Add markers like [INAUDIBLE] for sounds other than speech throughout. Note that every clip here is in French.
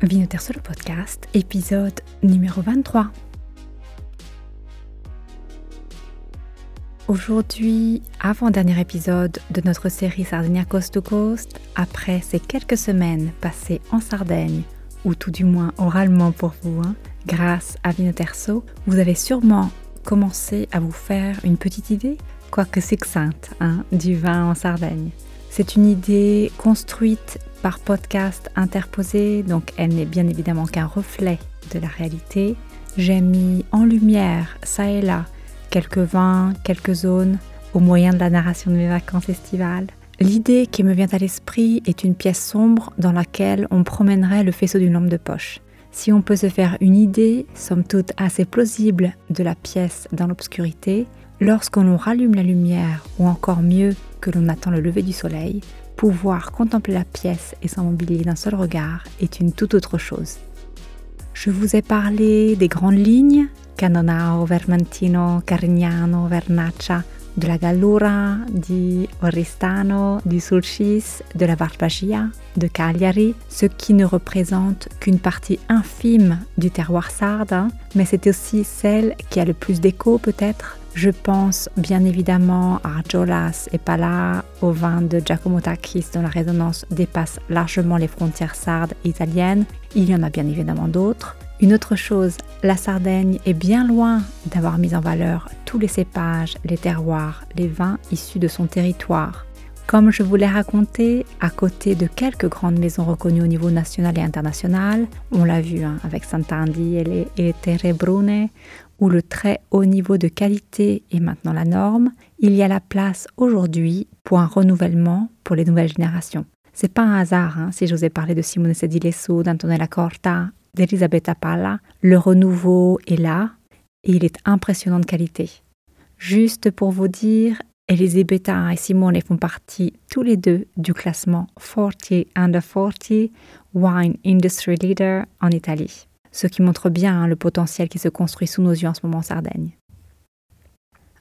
Vinoter Solo Podcast, épisode numéro 23. Aujourd'hui, avant-dernier épisode de notre série Sardinia Coast to Coast, après ces quelques semaines passées en Sardaigne, ou tout du moins oralement pour vous, hein, grâce à Vinoterso, vous avez sûrement commencé à vous faire une petite idée, quoique succincte, hein, du vin en Sardaigne. C'est une idée construite par podcast interposé, donc elle n'est bien évidemment qu'un reflet de la réalité. J'ai mis en lumière, ça et là, quelques vins, quelques zones, au moyen de la narration de mes vacances estivales. L'idée qui me vient à l'esprit est une pièce sombre dans laquelle on promènerait le faisceau d'une lampe de poche. Si on peut se faire une idée, somme toute assez plausible, de la pièce dans l'obscurité, lorsqu'on rallume la lumière, ou encore mieux, que l'on attend le lever du soleil, pouvoir contempler la pièce et son mobilier d'un seul regard est une toute autre chose. Je vous ai parlé des grandes lignes, Canonao, Vermentino, Carignano, Vernaccia, de la Gallura, di Oristano, du Sulcis, de la Barbagia, de Cagliari, ce qui ne représente qu'une partie infime du terroir sarde, mais c'est aussi celle qui a le plus d'écho peut-être je pense bien évidemment à Jolas et Pala, au vin de Giacomo Takis dont la résonance dépasse largement les frontières sardes et italiennes. Il y en a bien évidemment d'autres. Une autre chose, la Sardaigne est bien loin d'avoir mis en valeur tous les cépages, les terroirs, les vins issus de son territoire. Comme je vous l'ai raconté, à côté de quelques grandes maisons reconnues au niveau national et international, on l'a vu hein, avec les, et les Terre Brune, où le très haut niveau de qualité est maintenant la norme, il y a la place aujourd'hui pour un renouvellement pour les nouvelles générations. C'est pas un hasard hein, si je vous ai parlé de Simone Sedilesso, d'Antonella Corta, d'Elisabetta Palla. Le renouveau est là et il est impressionnant de qualité. Juste pour vous dire, Elisabetta et Simone font partie tous les deux du classement 40 Under 40 Wine Industry Leader en Italie ce qui montre bien hein, le potentiel qui se construit sous nos yeux en ce moment en Sardaigne.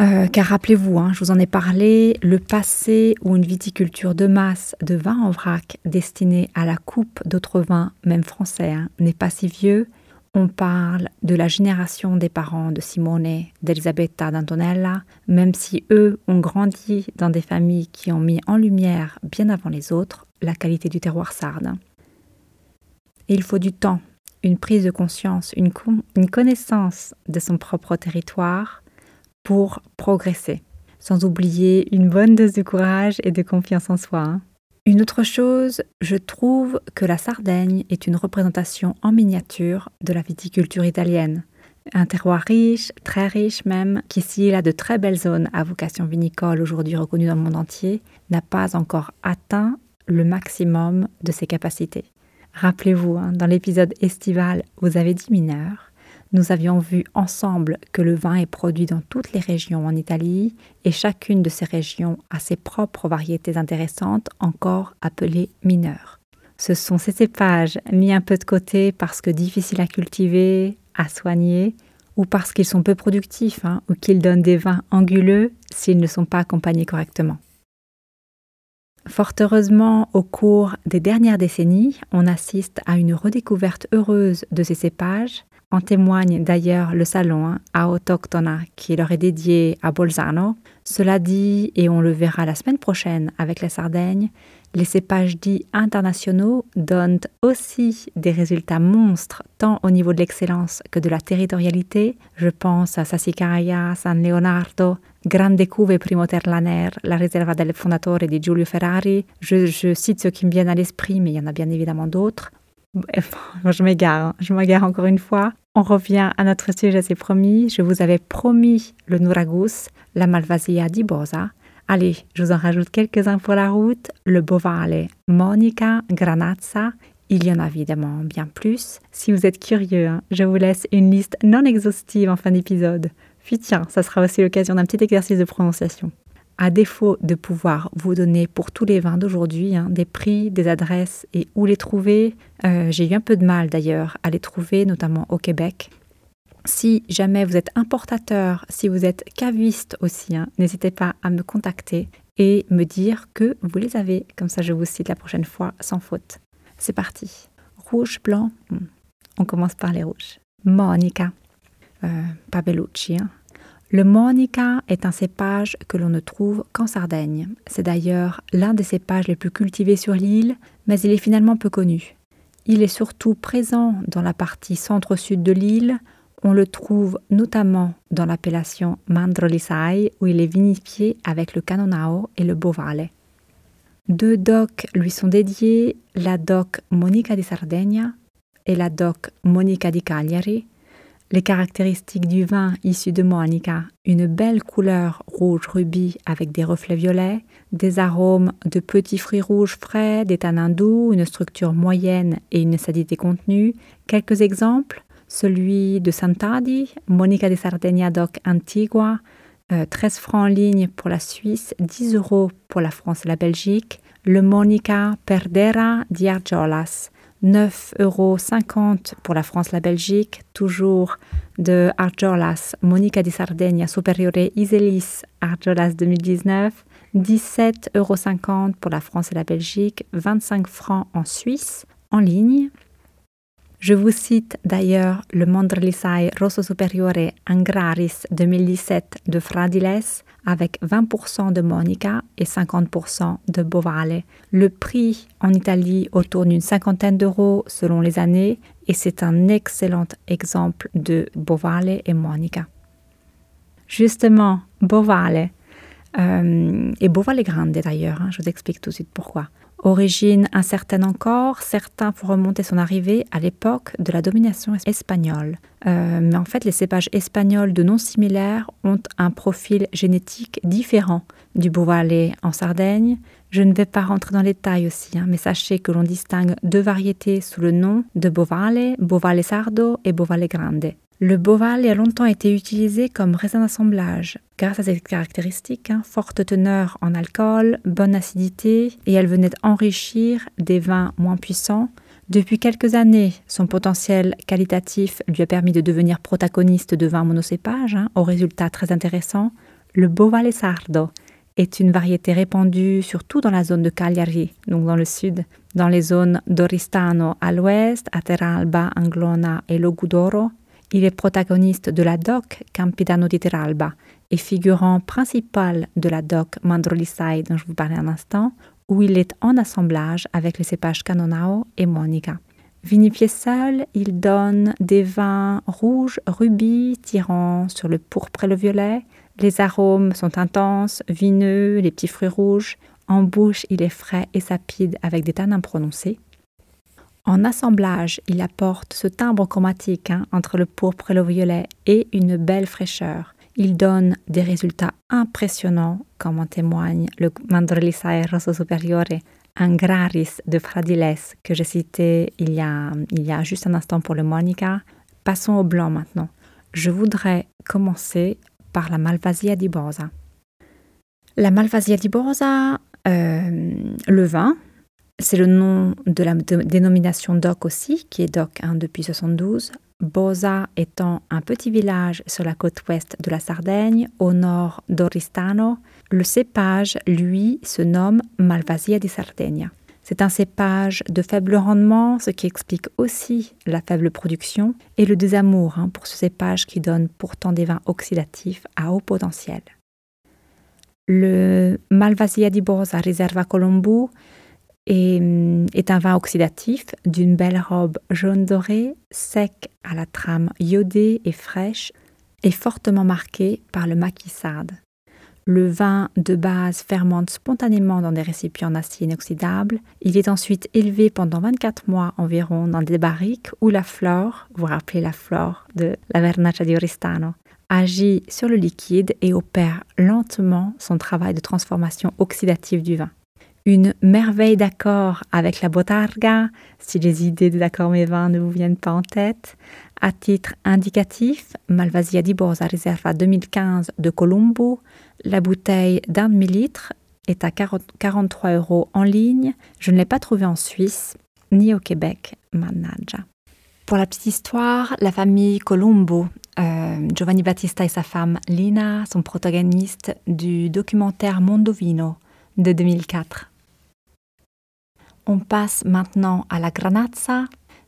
Euh, car rappelez-vous, hein, je vous en ai parlé, le passé où une viticulture de masse de vin en vrac destinée à la coupe d'autres vins, même français, hein, n'est pas si vieux. On parle de la génération des parents de Simone, d'Elisabetta, d'Antonella, même si eux ont grandi dans des familles qui ont mis en lumière, bien avant les autres, la qualité du terroir sarde. il faut du temps une prise de conscience, une, connaissance de son propre territoire pour progresser, sans oublier une bonne dose de courage et de confiance en soi. Hein. Une autre chose, je trouve que la Sardaigne est une représentation en miniature de la viticulture italienne. Un terroir riche, très riche même, qui s'il a de très belles zones à vocation vinicole aujourd'hui reconnues dans le monde entier, n'a pas encore atteint le maximum de ses capacités. Rappelez-vous, hein, dans l'épisode estival Vous avez dit mineur, nous avions vu ensemble que le vin est produit dans toutes les régions en Italie et chacune de ces régions a ses propres variétés intéressantes, encore appelées mineurs. Ce sont ces cépages mis un peu de côté parce que difficiles à cultiver, à soigner, ou parce qu'ils sont peu productifs, hein, ou qu'ils donnent des vins anguleux s'ils ne sont pas accompagnés correctement. Fort heureusement, au cours des dernières décennies, on assiste à une redécouverte heureuse de ces cépages. En témoigne d'ailleurs le salon hein, Autochtona qui leur est dédié à Bolzano. Cela dit, et on le verra la semaine prochaine avec la Sardaigne, les cépages dits internationaux donnent aussi des résultats monstres, tant au niveau de l'excellence que de la territorialité. Je pense à Sassicaia, San Leonardo, Grande Cuve Primo Terlaner, la réserva del Fondatore di Giulio Ferrari. Je, je cite ceux qui me viennent à l'esprit, mais il y en a bien évidemment d'autres. [LAUGHS] Je m'égare, hein. je m'égare encore une fois. On revient à notre sujet, c'est promis. Je vous avais promis le Nuragus, la Malvasia di Bosa, Allez, je vous en rajoute quelques-uns pour la route. Le Bovale, Monica, Granazza. Il y en a évidemment bien plus. Si vous êtes curieux, hein, je vous laisse une liste non exhaustive en fin d'épisode. Puis tiens, ça sera aussi l'occasion d'un petit exercice de prononciation. À défaut de pouvoir vous donner pour tous les vins d'aujourd'hui hein, des prix, des adresses et où les trouver, euh, j'ai eu un peu de mal d'ailleurs à les trouver, notamment au Québec. Si jamais vous êtes importateur, si vous êtes caviste aussi, hein, n'hésitez pas à me contacter et me dire que vous les avez. Comme ça, je vous cite la prochaine fois sans faute. C'est parti. rouge, blanc. Hmm. On commence par les rouges. Monica, euh. Hein. Le Monica est un cépage que l'on ne trouve qu'en Sardaigne. C'est d'ailleurs l'un des cépages les plus cultivés sur l'île, mais il est finalement peu connu. Il est surtout présent dans la partie centre-sud de l'île. On le trouve notamment dans l'appellation Mandrolisai, où il est vinifié avec le Canonao et le Bovale. Deux docks lui sont dédiés, la doc Monica di Sardegna et la doc Monica di Cagliari, les caractéristiques du vin issu de Monica, une belle couleur rouge rubis avec des reflets violets, des arômes de petits fruits rouges frais, des tanins doux, une structure moyenne et une acidité contenue. Quelques exemples celui de Santadi, Monica de Sardegna Doc Antigua, 13 euh, francs en ligne pour la Suisse, 10 euros pour la France et la Belgique. Le Monica Perdera di Argiolas, 9,50 euros pour la France, la Belgique, toujours de Arjolas, Monica di Sardegna Superiore Iselis, Arjolas 2019, 17,50 euros pour la France et la Belgique, 25 francs en Suisse, en ligne. Je vous cite d'ailleurs le Mondrlisai Rosso Superiore Angraris 2017 de Fradiles avec 20% de Monica et 50% de Bovale. Le prix en Italie autour d'une cinquantaine d'euros selon les années et c'est un excellent exemple de Bovale et Monica. Justement, Bovale, euh, et Bovale Grande d'ailleurs, hein, je vous explique tout de suite pourquoi. Origine incertaine encore, certains font remonter son arrivée à l'époque de la domination espagnole. Euh, mais en fait, les cépages espagnols de noms similaires ont un profil génétique différent du Bovale en Sardaigne. Je ne vais pas rentrer dans les détails aussi, hein, mais sachez que l'on distingue deux variétés sous le nom de Bovale, Bovale Sardo et Bovale Grande. Le boval a longtemps été utilisé comme raisin d'assemblage, grâce à ses caractéristiques, hein, forte teneur en alcool, bonne acidité, et elle venait enrichir des vins moins puissants. Depuis quelques années, son potentiel qualitatif lui a permis de devenir protagoniste de vins monocépages, hein, au résultat très intéressant. Le Bovale Sardo est une variété répandue surtout dans la zone de Cagliari, donc dans le sud, dans les zones d'Oristano à l'ouest, à Teralba, Anglona et Logudoro, il est protagoniste de la doc Campidano di Teralba et figurant principal de la doc Mandrolisai dont je vous parlais un instant, où il est en assemblage avec les cépages Canonao et Monica. Vinifié seul, il donne des vins rouges, rubis, tirant sur le pourpre et le violet. Les arômes sont intenses, vineux, les petits fruits rouges. En bouche, il est frais et sapide avec des tanins prononcés. En assemblage, il apporte ce timbre chromatique hein, entre le pourpre et le violet et une belle fraîcheur. Il donne des résultats impressionnants, comme en témoigne le Mandrilisae Rosso Superiore Angraris de Fradiles que j'ai cité il y, a, il y a juste un instant pour le Monica. Passons au blanc maintenant. Je voudrais commencer par la Malvasia di Bosa. La Malvasia di Bosa, euh, le vin, c'est le nom de la dénomination DOC aussi, qui est DOC hein, depuis 72. Bosa étant un petit village sur la côte ouest de la Sardaigne, au nord d'Oristano. Le cépage, lui, se nomme Malvasia di Sardegna. C'est un cépage de faible rendement, ce qui explique aussi la faible production et le désamour hein, pour ce cépage qui donne pourtant des vins oxydatifs à haut potentiel. Le Malvasia di Bosa Riserva Colombo et hum, est un vin oxydatif d'une belle robe jaune doré, sec à la trame iodée et fraîche et fortement marqué par le maquissade. Le vin de base fermente spontanément dans des récipients en acier inoxydable. Il est ensuite élevé pendant 24 mois environ dans des barriques où la flore, vous rappelez la flore de la Vernaccia di Oristano, agit sur le liquide et opère lentement son travail de transformation oxydative du vin une merveille d'accord avec la botarga, si les idées de d'accord mes vins ne vous viennent pas en tête. À titre indicatif, Malvasia di Bosa Riserva 2015 de Colombo, la bouteille d'un demi-litre est à 43 euros en ligne. Je ne l'ai pas trouvée en Suisse ni au Québec, Manaja. Pour la petite histoire, la famille Colombo, euh, Giovanni Battista et sa femme Lina sont protagonistes du documentaire Mondovino de 2004. On passe maintenant à la Granazza.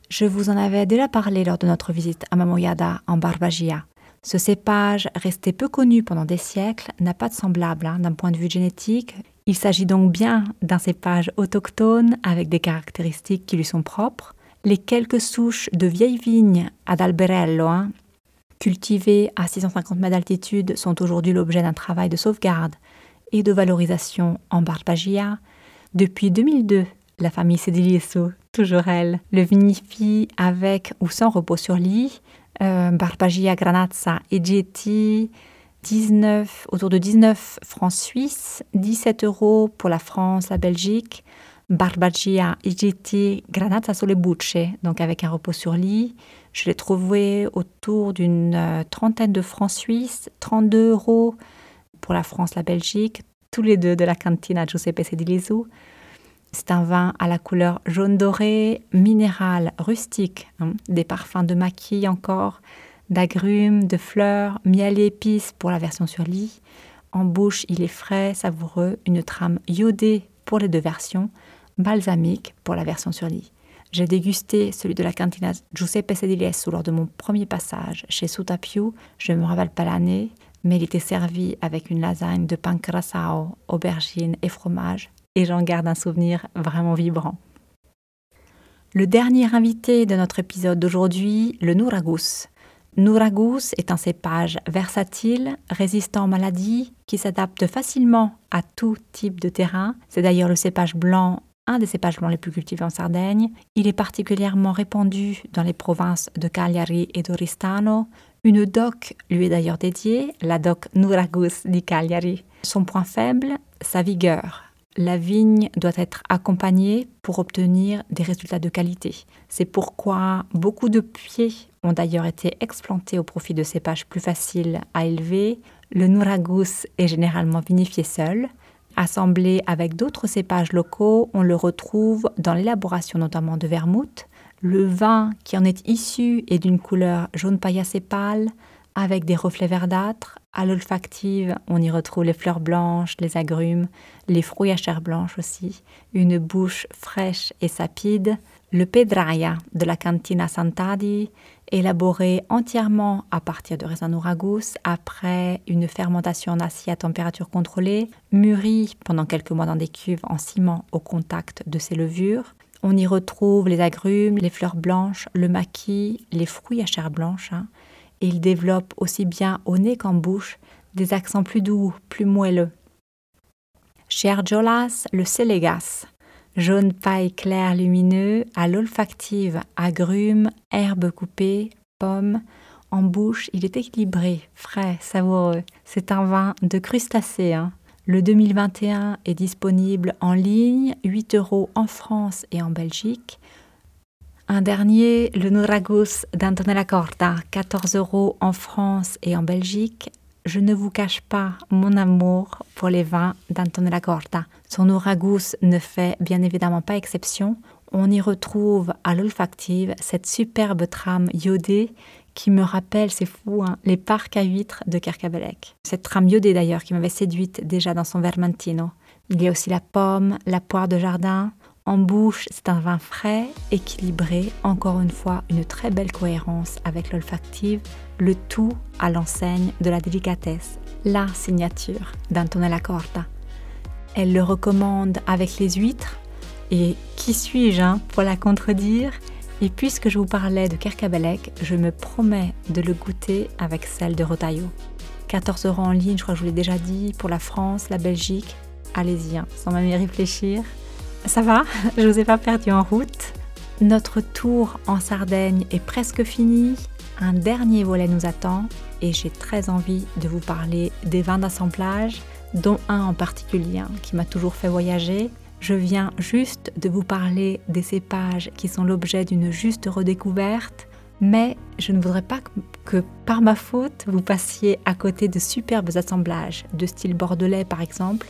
Je vous en avais déjà parlé lors de notre visite à Mamoyada en Barbagia. Ce cépage, resté peu connu pendant des siècles, n'a pas de semblable hein, d'un point de vue génétique. Il s'agit donc bien d'un cépage autochtone avec des caractéristiques qui lui sont propres. Les quelques souches de vieilles vignes ad alberello, hein, cultivées à 650 mètres d'altitude, sont aujourd'hui l'objet d'un travail de sauvegarde et de valorisation en Barbagia. Depuis 2002, la famille Sedilieso, toujours elle, le vinifie avec ou sans repos sur lit. Euh, Barbagia Granazza et GT, 19, autour de 19 francs suisses, 17 euros pour la France, la Belgique. Barbagia Granazza sulle bucce, donc avec un repos sur lit. Je l'ai trouvé autour d'une euh, trentaine de francs suisses, 32 euros pour la France, la Belgique, tous les deux de la cantina Giuseppe Sedilizou. C'est un vin à la couleur jaune doré, minéral, rustique, hein. des parfums de maquis encore, d'agrumes, de fleurs, miel et épices pour la version sur lit. En bouche, il est frais, savoureux, une trame iodée pour les deux versions, balsamique pour la version sur lit. J'ai dégusté celui de la cantina Giuseppe Sediliesu lors de mon premier passage chez Sutapiu. Je ne me rappelle pas l'année, mais il était servi avec une lasagne de pain curaçao, aubergines et fromage et j'en garde un souvenir vraiment vibrant. Le dernier invité de notre épisode d'aujourd'hui, le Nouragus. Nouragus est un cépage versatile, résistant aux maladies, qui s'adapte facilement à tout type de terrain. C'est d'ailleurs le cépage blanc, un des cépages blancs les plus cultivés en Sardaigne. Il est particulièrement répandu dans les provinces de Cagliari et d'Oristano. Une doc lui est d'ailleurs dédiée, la doc Nouragus di Cagliari. Son point faible, sa vigueur la vigne doit être accompagnée pour obtenir des résultats de qualité. C'est pourquoi beaucoup de pieds ont d'ailleurs été explantés au profit de cépages plus faciles à élever. Le Nouragus est généralement vinifié seul. Assemblé avec d'autres cépages locaux, on le retrouve dans l'élaboration notamment de vermouth. Le vin qui en est issu est d'une couleur jaune paillacé pâle, avec des reflets verdâtres. À l'olfactive, on y retrouve les fleurs blanches, les agrumes, les fruits à chair blanche aussi, une bouche fraîche et sapide. Le pedraia de la cantina Santadi, élaboré entièrement à partir de raisins nouragus après une fermentation en acier à température contrôlée, mûri pendant quelques mois dans des cuves en ciment au contact de ces levures. On y retrouve les agrumes, les fleurs blanches, le maquis, les fruits à chair blanche, hein, il développe aussi bien au nez qu'en bouche des accents plus doux, plus moelleux. Chez Arjolas, le sélégas, jaune paille clair lumineux, à l'olfactive, agrumes, herbes coupées, pommes. En bouche, il est équilibré, frais, savoureux. C'est un vin de crustacés. Hein. Le 2021 est disponible en ligne, 8 euros en France et en Belgique. Un dernier, le Nouragus d'Antonella Corta, 14 euros en France et en Belgique. Je ne vous cache pas mon amour pour les vins d'Antonella Corta. Son Nouragus ne fait bien évidemment pas exception. On y retrouve à l'olfactive cette superbe trame iodée qui me rappelle, c'est fou, hein, les parcs à huîtres de Kerkabelec. Cette trame iodée d'ailleurs qui m'avait séduite déjà dans son Vermentino. Il y a aussi la pomme, la poire de jardin, en bouche, c'est un vin frais, équilibré, encore une fois une très belle cohérence avec l'olfactive, le tout à l'enseigne de la délicatesse, la signature d'Antonella Corta. Elle le recommande avec les huîtres, et qui suis-je hein, pour la contredire? Et puisque je vous parlais de Kerkabelec, je me promets de le goûter avec celle de Rotaillot. 14 euros en ligne, je crois que je vous l'ai déjà dit, pour la France, la Belgique. Allez-y, hein, sans même y réfléchir. Ça va, [LAUGHS] je vous ai pas perdu en route. Notre tour en Sardaigne est presque fini. Un dernier volet nous attend et j'ai très envie de vous parler des vins d'assemblage, dont un en particulier hein, qui m'a toujours fait voyager. Je viens juste de vous parler des cépages qui sont l'objet d'une juste redécouverte, mais je ne voudrais pas que par ma faute vous passiez à côté de superbes assemblages de style bordelais par exemple,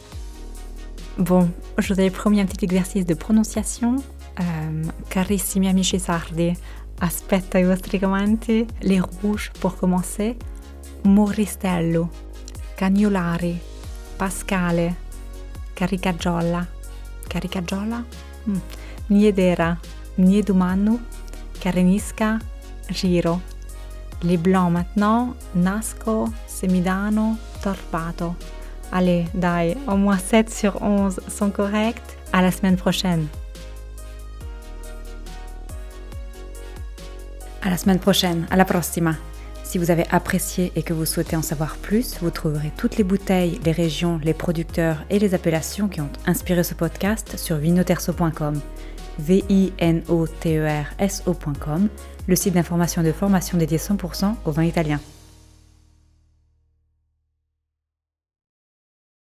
Bon, je vous avais promis un petit exercice de prononciation. Euh, carissimi amici sardi, aspetta i vostri commenti. Les rouges pour commencer. Moristello, Cagnolari, Pascale, Caricagiola. Caricagiola? Mm. Niedera, Niedumanu, Carenisca, Giro. Les blancs maintenant, Nasco, Semidano, Torpato. Allez, dai, au moins 7 sur 11 sont corrects. À la semaine prochaine. À la semaine prochaine, à la prossima. Si vous avez apprécié et que vous souhaitez en savoir plus, vous trouverez toutes les bouteilles, les régions, les producteurs et les appellations qui ont inspiré ce podcast sur vinoterso.com. V-I-N-O-T-E-R-S-O.com, le site d'information et de formation dédié 100% au vin italien.